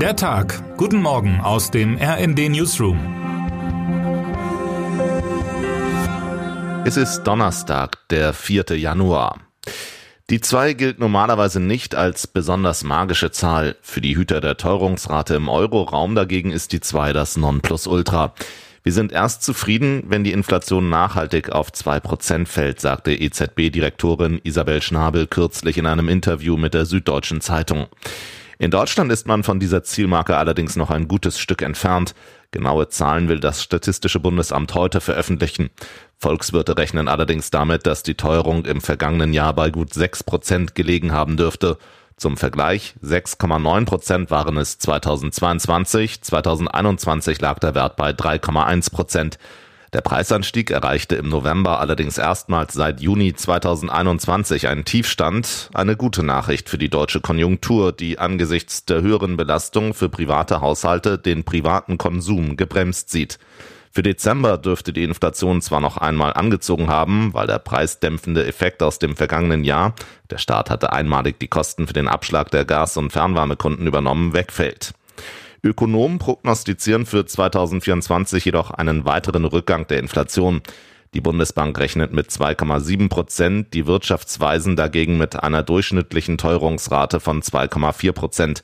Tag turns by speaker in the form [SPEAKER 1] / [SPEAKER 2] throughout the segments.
[SPEAKER 1] Der Tag. Guten Morgen aus dem RND Newsroom.
[SPEAKER 2] Es ist Donnerstag, der 4. Januar. Die 2 gilt normalerweise nicht als besonders magische Zahl. Für die Hüter der Teuerungsrate im Euroraum dagegen ist die 2 das Nonplusultra. Wir sind erst zufrieden, wenn die Inflation nachhaltig auf 2% fällt, sagte EZB-Direktorin Isabel Schnabel kürzlich in einem Interview mit der Süddeutschen Zeitung. In Deutschland ist man von dieser Zielmarke allerdings noch ein gutes Stück entfernt. Genaue Zahlen will das Statistische Bundesamt heute veröffentlichen. Volkswirte rechnen allerdings damit, dass die Teuerung im vergangenen Jahr bei gut 6 Prozent gelegen haben dürfte. Zum Vergleich, 6,9 Prozent waren es 2022, 2021 lag der Wert bei 3,1 Prozent. Der Preisanstieg erreichte im November allerdings erstmals seit Juni 2021 einen Tiefstand, eine gute Nachricht für die deutsche Konjunktur, die angesichts der höheren Belastung für private Haushalte den privaten Konsum gebremst sieht. Für Dezember dürfte die Inflation zwar noch einmal angezogen haben, weil der preisdämpfende Effekt aus dem vergangenen Jahr, der Staat hatte einmalig die Kosten für den Abschlag der Gas- und Fernwärmekunden übernommen, wegfällt. Ökonomen prognostizieren für 2024 jedoch einen weiteren Rückgang der Inflation. Die Bundesbank rechnet mit 2,7 Prozent, die Wirtschaftsweisen dagegen mit einer durchschnittlichen Teuerungsrate von 2,4 Prozent.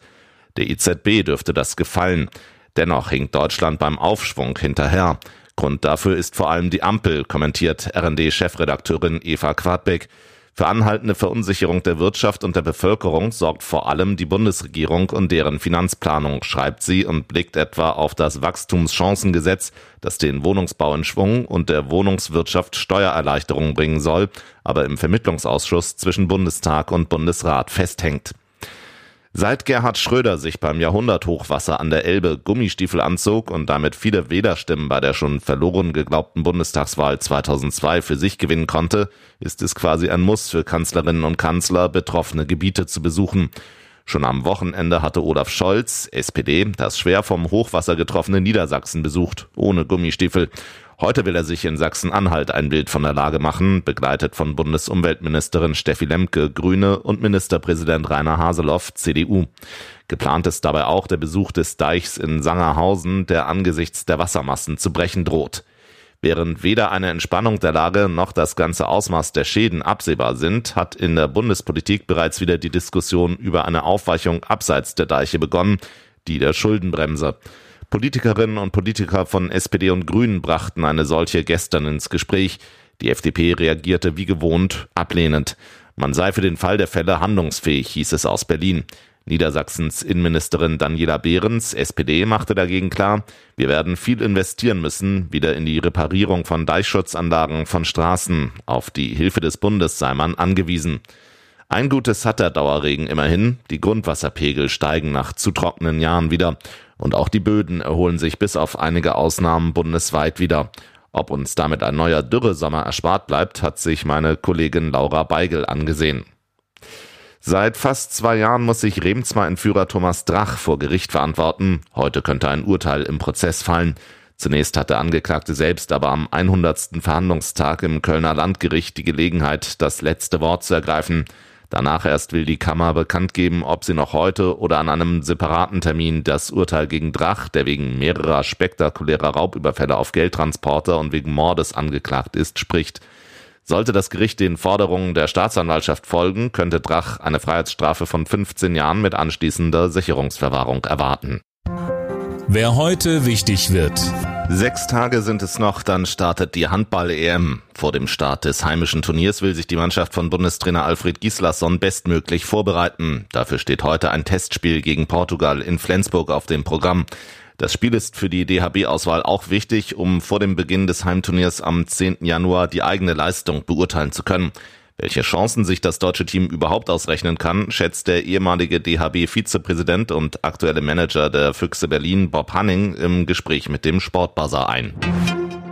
[SPEAKER 2] Der EZB dürfte das gefallen. Dennoch hinkt Deutschland beim Aufschwung hinterher. Grund dafür ist vor allem die Ampel, kommentiert RD-Chefredakteurin Eva Quadbeck. Für anhaltende Verunsicherung der Wirtschaft und der Bevölkerung sorgt vor allem die Bundesregierung und deren Finanzplanung, schreibt sie und blickt etwa auf das Wachstumschancengesetz, das den Wohnungsbau in Schwung und der Wohnungswirtschaft Steuererleichterungen bringen soll, aber im Vermittlungsausschuss zwischen Bundestag und Bundesrat festhängt. Seit Gerhard Schröder sich beim Jahrhunderthochwasser an der Elbe Gummistiefel anzog und damit viele Wählerstimmen bei der schon verloren geglaubten Bundestagswahl 2002 für sich gewinnen konnte, ist es quasi ein Muss für Kanzlerinnen und Kanzler, betroffene Gebiete zu besuchen. Schon am Wochenende hatte Olaf Scholz, SPD, das schwer vom Hochwasser getroffene Niedersachsen besucht, ohne Gummistiefel. Heute will er sich in Sachsen-Anhalt ein Bild von der Lage machen, begleitet von Bundesumweltministerin Steffi Lemke, Grüne und Ministerpräsident Rainer Haseloff, CDU. Geplant ist dabei auch der Besuch des Deichs in Sangerhausen, der angesichts der Wassermassen zu brechen droht. Während weder eine Entspannung der Lage noch das ganze Ausmaß der Schäden absehbar sind, hat in der Bundespolitik bereits wieder die Diskussion über eine Aufweichung abseits der Deiche begonnen, die der Schuldenbremse. Politikerinnen und Politiker von SPD und Grünen brachten eine solche gestern ins Gespräch. Die FDP reagierte wie gewohnt ablehnend. Man sei für den Fall der Fälle handlungsfähig, hieß es aus Berlin. Niedersachsens Innenministerin Daniela Behrens, SPD, machte dagegen klar, wir werden viel investieren müssen, wieder in die Reparierung von Deichschutzanlagen von Straßen. Auf die Hilfe des Bundes sei man angewiesen. Ein Gutes hat der Dauerregen immerhin. Die Grundwasserpegel steigen nach zu trockenen Jahren wieder. Und auch die Böden erholen sich bis auf einige Ausnahmen bundesweit wieder. Ob uns damit ein neuer Dürresommer erspart bleibt, hat sich meine Kollegin Laura Beigel angesehen. Seit fast zwei Jahren muss sich Remsmar-Entführer Thomas Drach vor Gericht verantworten. Heute könnte ein Urteil im Prozess fallen. Zunächst hat der Angeklagte selbst aber am 100. Verhandlungstag im Kölner Landgericht die Gelegenheit, das letzte Wort zu ergreifen. Danach erst will die Kammer bekannt geben, ob sie noch heute oder an einem separaten Termin das Urteil gegen Drach, der wegen mehrerer spektakulärer Raubüberfälle auf Geldtransporter und wegen Mordes angeklagt ist, spricht. Sollte das Gericht den Forderungen der Staatsanwaltschaft folgen, könnte Drach eine Freiheitsstrafe von 15 Jahren mit anschließender Sicherungsverwahrung erwarten.
[SPEAKER 1] Wer heute wichtig wird.
[SPEAKER 2] Sechs Tage sind es noch, dann startet die Handball-EM. Vor dem Start des heimischen Turniers will sich die Mannschaft von Bundestrainer Alfred Gislason bestmöglich vorbereiten. Dafür steht heute ein Testspiel gegen Portugal in Flensburg auf dem Programm. Das Spiel ist für die DHB-Auswahl auch wichtig, um vor dem Beginn des Heimturniers am 10. Januar die eigene Leistung beurteilen zu können. Welche Chancen sich das deutsche Team überhaupt ausrechnen kann, schätzt der ehemalige DHB-Vizepräsident und aktuelle Manager der Füchse Berlin, Bob Hanning, im Gespräch mit dem Sportbuzzer ein.